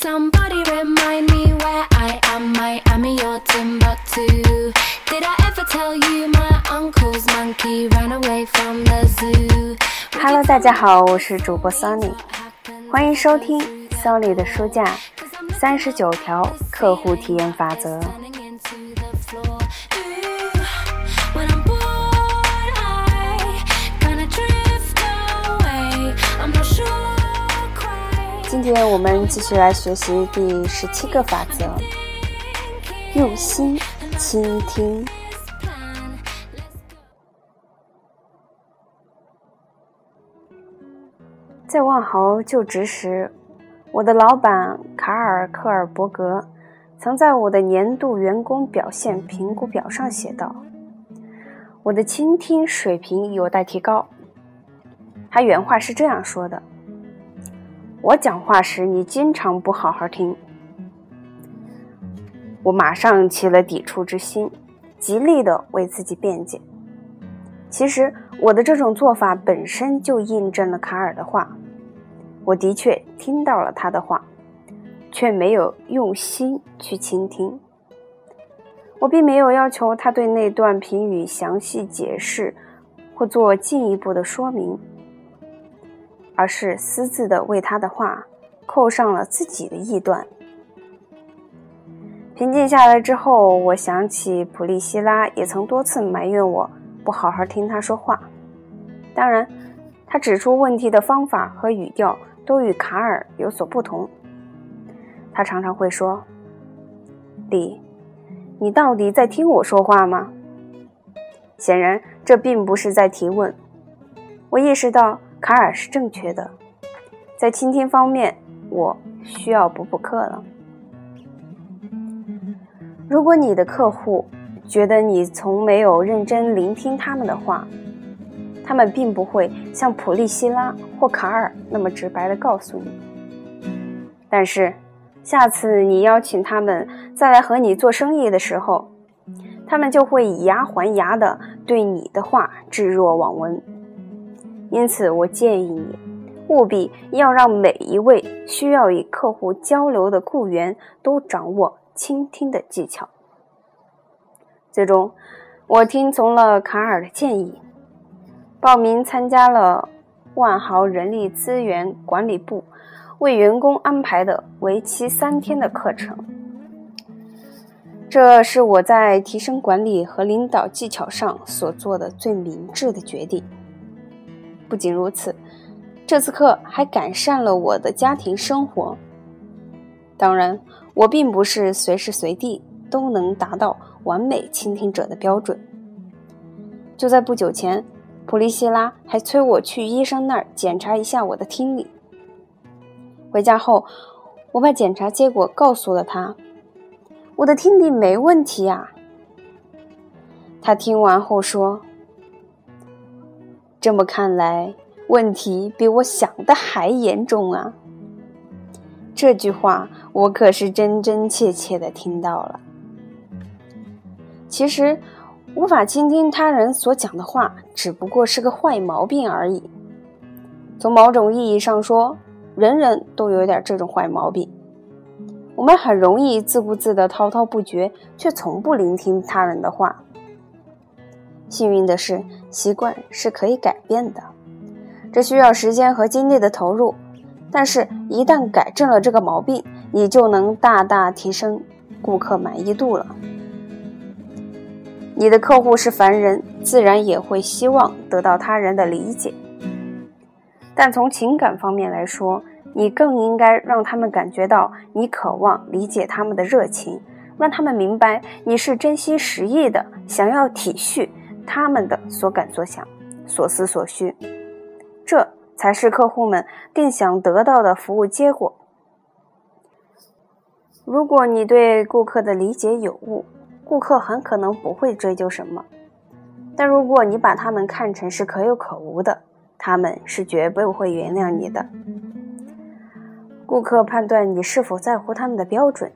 Somebody remind me where I am. Miami or Timbuktu. Did I ever tell you my uncle's monkey ran away from the zoo? Hello，大家好，我是主播 Sunny，欢迎收听 Sunny 的书架三十九条客户体验法则。今天我们继续来学习第十七个法则：用心倾听。在万豪就职时，我的老板卡尔·克尔伯格曾在我的年度员工表现评估表上写道：“我的倾听水平有待提高。”他原话是这样说的：“我讲话时，你经常不好好听。”我马上起了抵触之心，极力地为自己辩解。其实，我的这种做法本身就印证了卡尔的话。我的确听到了他的话，却没有用心去倾听。我并没有要求他对那段评语详细解释或做进一步的说明，而是私自地为他的话扣上了自己的臆断。平静下来之后，我想起普利希拉也曾多次埋怨我不好好听他说话。当然，他指出问题的方法和语调都与卡尔有所不同。他常常会说：“李，你到底在听我说话吗？”显然，这并不是在提问。我意识到卡尔是正确的，在倾听方面，我需要补补课了。如果你的客户觉得你从没有认真聆听他们的话，他们并不会像普利希拉或卡尔那么直白的告诉你。但是，下次你邀请他们再来和你做生意的时候，他们就会以牙还牙的对你的话置若罔闻。因此，我建议你务必要让每一位需要与客户交流的雇员都掌握倾听的技巧。最终，我听从了卡尔的建议。报名参加了万豪人力资源管理部为员工安排的为期三天的课程。这是我在提升管理和领导技巧上所做的最明智的决定。不仅如此，这次课还改善了我的家庭生活。当然，我并不是随时随地都能达到完美倾听者的标准。就在不久前。普利希拉还催我去医生那儿检查一下我的听力。回家后，我把检查结果告诉了他，我的听力没问题啊。他听完后说：“这么看来，问题比我想的还严重啊。”这句话我可是真真切切的听到了。其实。无法倾听他人所讲的话，只不过是个坏毛病而已。从某种意义上说，人人都有点这种坏毛病。我们很容易自顾自的滔滔不绝，却从不聆听他人的话。幸运的是，习惯是可以改变的，这需要时间和精力的投入。但是，一旦改正了这个毛病，你就能大大提升顾客满意度了。你的客户是凡人，自然也会希望得到他人的理解。但从情感方面来说，你更应该让他们感觉到你渴望理解他们的热情，让他们明白你是真心实意的想要体恤他们的所感所想、所思所需。这才是客户们更想得到的服务结果。如果你对顾客的理解有误，顾客很可能不会追究什么，但如果你把他们看成是可有可无的，他们是绝不会原谅你的。顾客判断你是否在乎他们的标准，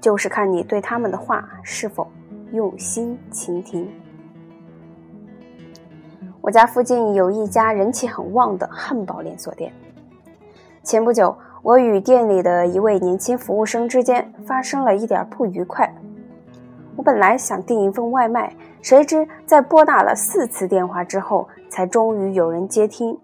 就是看你对他们的话是否用心倾听。我家附近有一家人气很旺的汉堡连锁店，前不久我与店里的一位年轻服务生之间发生了一点不愉快。我本来想订一份外卖，谁知在拨打了四次电话之后，才终于有人接听。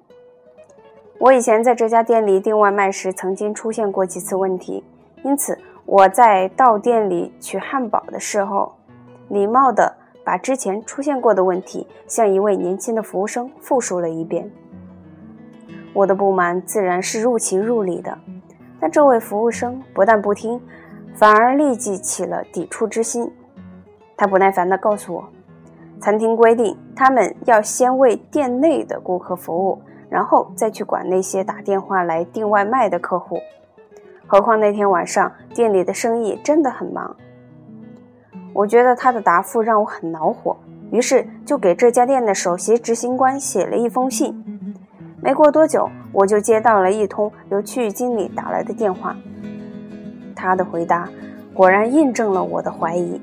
我以前在这家店里订外卖时，曾经出现过几次问题，因此我在到店里取汉堡的时候，礼貌的把之前出现过的问题向一位年轻的服务生复述了一遍。我的不满自然是入情入理的，但这位服务生不但不听，反而立即起了抵触之心。他不耐烦地告诉我，餐厅规定他们要先为店内的顾客服务，然后再去管那些打电话来订外卖的客户。何况那天晚上店里的生意真的很忙。我觉得他的答复让我很恼火，于是就给这家店的首席执行官写了一封信。没过多久，我就接到了一通由区域经理打来的电话。他的回答果然印证了我的怀疑。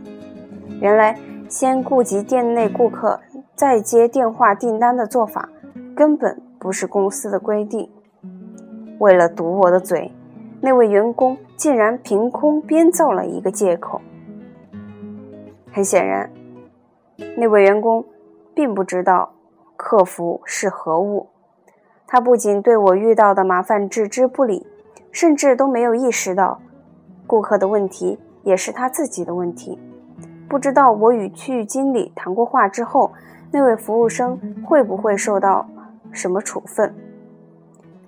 原来，先顾及店内顾客，再接电话订单的做法，根本不是公司的规定。为了堵我的嘴，那位员工竟然凭空编造了一个借口。很显然，那位员工并不知道客服是何物。他不仅对我遇到的麻烦置之不理，甚至都没有意识到，顾客的问题也是他自己的问题。不知道我与区域经理谈过话之后，那位服务生会不会受到什么处分？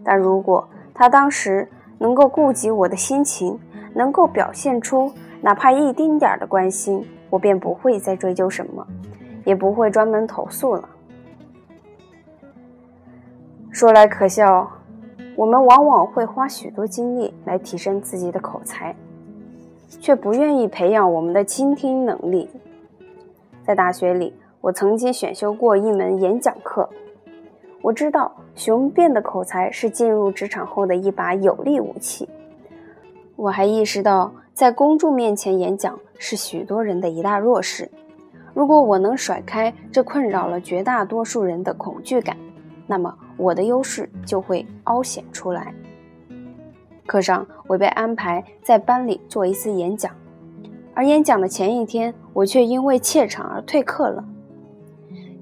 但如果他当时能够顾及我的心情，能够表现出哪怕一丁点儿的关心，我便不会再追究什么，也不会专门投诉了。说来可笑，我们往往会花许多精力来提升自己的口才。却不愿意培养我们的倾听能力。在大学里，我曾经选修过一门演讲课。我知道雄辩的口才是进入职场后的一把有力武器。我还意识到，在公众面前演讲是许多人的一大弱势。如果我能甩开这困扰了绝大多数人的恐惧感，那么我的优势就会凹显出来。课上，我被安排在班里做一次演讲，而演讲的前一天，我却因为怯场而退课了。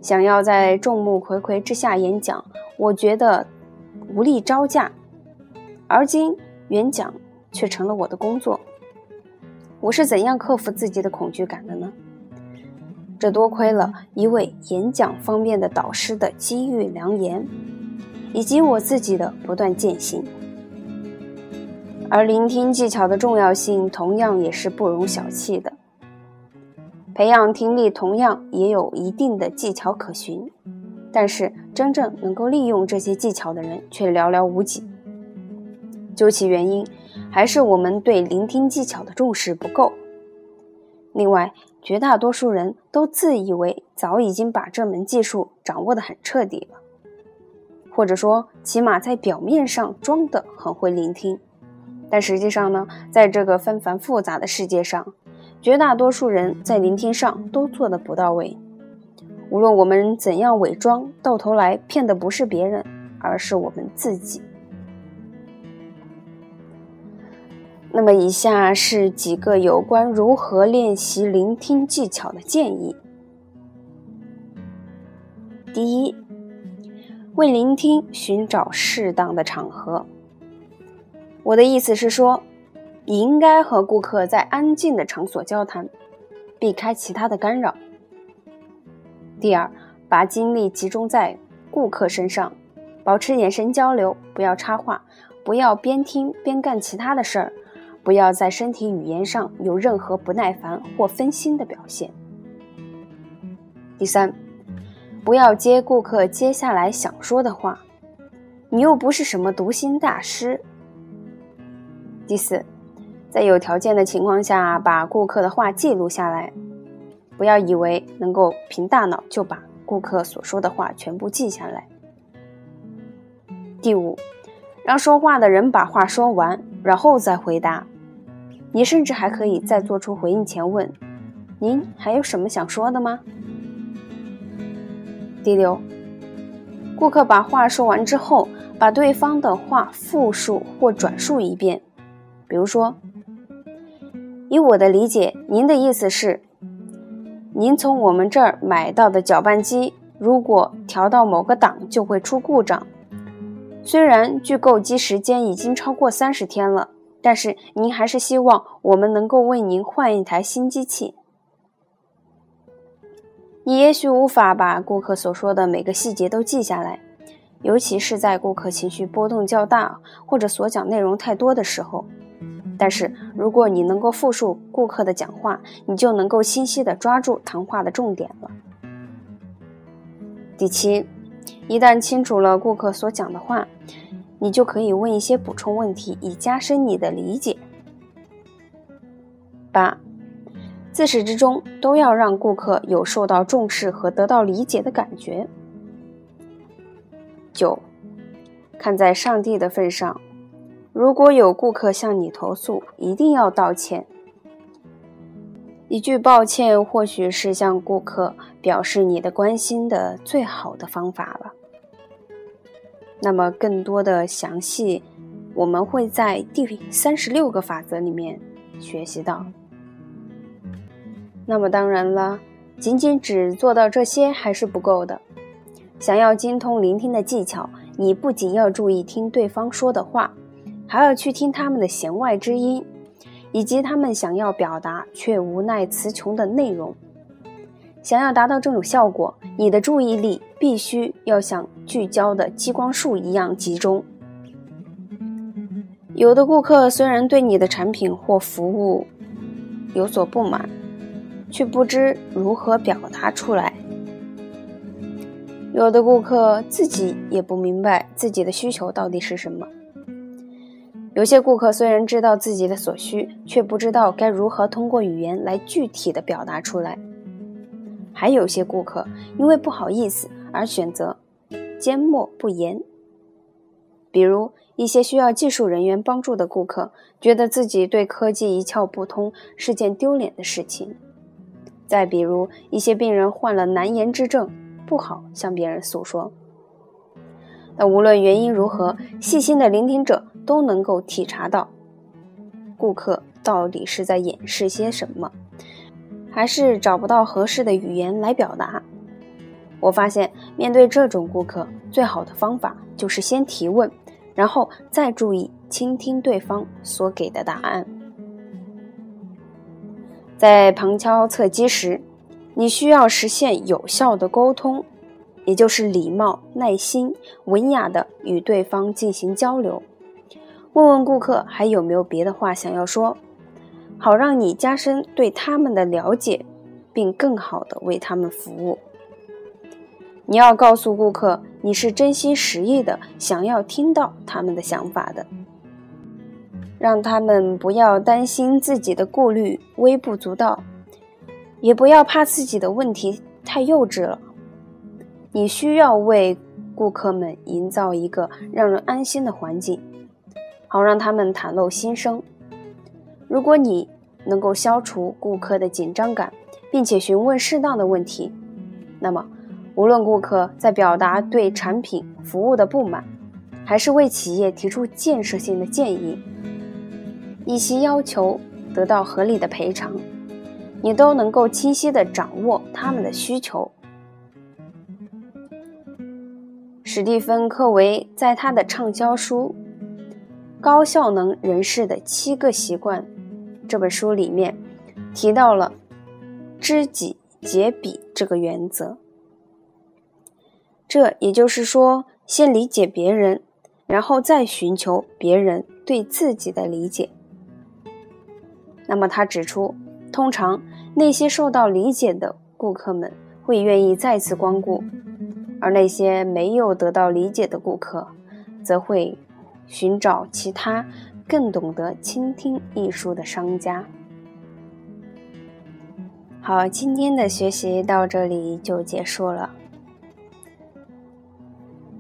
想要在众目睽睽之下演讲，我觉得无力招架，而今演讲却成了我的工作。我是怎样克服自己的恐惧感的呢？这多亏了一位演讲方面的导师的机遇良言，以及我自己的不断践行。而聆听技巧的重要性同样也是不容小觑的。培养听力同样也有一定的技巧可循，但是真正能够利用这些技巧的人却寥寥无几。究其原因，还是我们对聆听技巧的重视不够。另外，绝大多数人都自以为早已经把这门技术掌握得很彻底了，或者说，起码在表面上装得很会聆听。但实际上呢，在这个纷繁复杂的世界上，绝大多数人在聆听上都做得不到位。无论我们怎样伪装，到头来骗的不是别人，而是我们自己。那么，以下是几个有关如何练习聆听技巧的建议。第一，为聆听寻找适当的场合。我的意思是说，你应该和顾客在安静的场所交谈，避开其他的干扰。第二，把精力集中在顾客身上，保持眼神交流，不要插话，不要边听边干其他的事儿，不要在身体语言上有任何不耐烦或分心的表现。第三，不要接顾客接下来想说的话，你又不是什么读心大师。第四，在有条件的情况下，把顾客的话记录下来，不要以为能够凭大脑就把顾客所说的话全部记下来。第五，让说话的人把话说完，然后再回答。你甚至还可以在做出回应前问：“您还有什么想说的吗？”第六，顾客把话说完之后，把对方的话复述或转述一遍。比如说，以我的理解，您的意思是，您从我们这儿买到的搅拌机，如果调到某个档就会出故障。虽然距购机时间已经超过三十天了，但是您还是希望我们能够为您换一台新机器。你也许无法把顾客所说的每个细节都记下来，尤其是在顾客情绪波动较大或者所讲内容太多的时候。但是，如果你能够复述顾客的讲话，你就能够清晰地抓住谈话的重点了。第七，一旦清楚了顾客所讲的话，你就可以问一些补充问题，以加深你的理解。八。自始至终都要让顾客有受到重视和得到理解的感觉。九，看在上帝的份上，如果有顾客向你投诉，一定要道歉。一句抱歉或许是向顾客表示你的关心的最好的方法了。那么，更多的详细，我们会在第三十六个法则里面学习到。那么当然了，仅仅只做到这些还是不够的。想要精通聆听的技巧，你不仅要注意听对方说的话，还要去听他们的弦外之音，以及他们想要表达却无奈词穷的内容。想要达到这种效果，你的注意力必须要像聚焦的激光束一样集中。有的顾客虽然对你的产品或服务有所不满。却不知如何表达出来。有的顾客自己也不明白自己的需求到底是什么。有些顾客虽然知道自己的所需，却不知道该如何通过语言来具体的表达出来。还有些顾客因为不好意思而选择缄默不言。比如一些需要技术人员帮助的顾客，觉得自己对科技一窍不通是件丢脸的事情。再比如，一些病人患了难言之症，不好向别人诉说。那无论原因如何，细心的聆听者都能够体察到，顾客到底是在掩饰些什么，还是找不到合适的语言来表达。我发现，面对这种顾客，最好的方法就是先提问，然后再注意倾听对方所给的答案。在旁敲侧击时，你需要实现有效的沟通，也就是礼貌、耐心、文雅的与对方进行交流。问问顾客还有没有别的话想要说，好让你加深对他们的了解，并更好的为他们服务。你要告诉顾客，你是真心实意的想要听到他们的想法的。让他们不要担心自己的顾虑微不足道，也不要怕自己的问题太幼稚了。你需要为顾客们营造一个让人安心的环境，好让他们袒露心声。如果你能够消除顾客的紧张感，并且询问适当的问题，那么无论顾客在表达对产品服务的不满，还是为企业提出建设性的建议。以其要求得到合理的赔偿，你都能够清晰地掌握他们的需求。史蒂芬·科维在他的畅销书《高效能人士的七个习惯》这本书里面提到了“知己解彼”这个原则。这也就是说，先理解别人，然后再寻求别人对自己的理解。那么他指出，通常那些受到理解的顾客们会愿意再次光顾，而那些没有得到理解的顾客，则会寻找其他更懂得倾听艺术的商家。好，今天的学习到这里就结束了。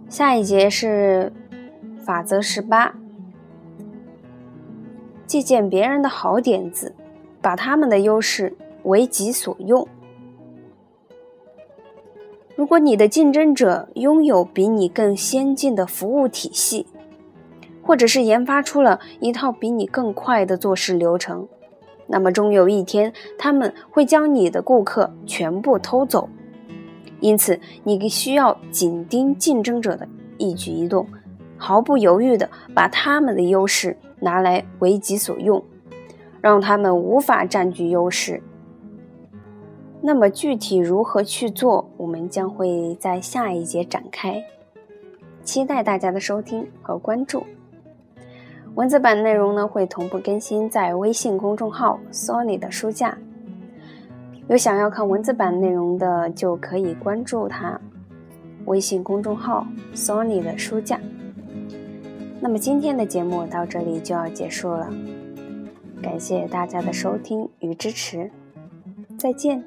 下一节是法则十八。借鉴别人的好点子，把他们的优势为己所用。如果你的竞争者拥有比你更先进的服务体系，或者是研发出了一套比你更快的做事流程，那么终有一天他们会将你的顾客全部偷走。因此，你需要紧盯竞争者的一举一动，毫不犹豫地把他们的优势拿来为己所用，让他们无法占据优势。那么具体如何去做，我们将会在下一节展开，期待大家的收听和关注。文字版内容呢会同步更新在微信公众号 “Sony 的书架”，有想要看文字版内容的就可以关注它。微信公众号 “Sony 的书架”。那么今天的节目到这里就要结束了，感谢大家的收听与支持，再见。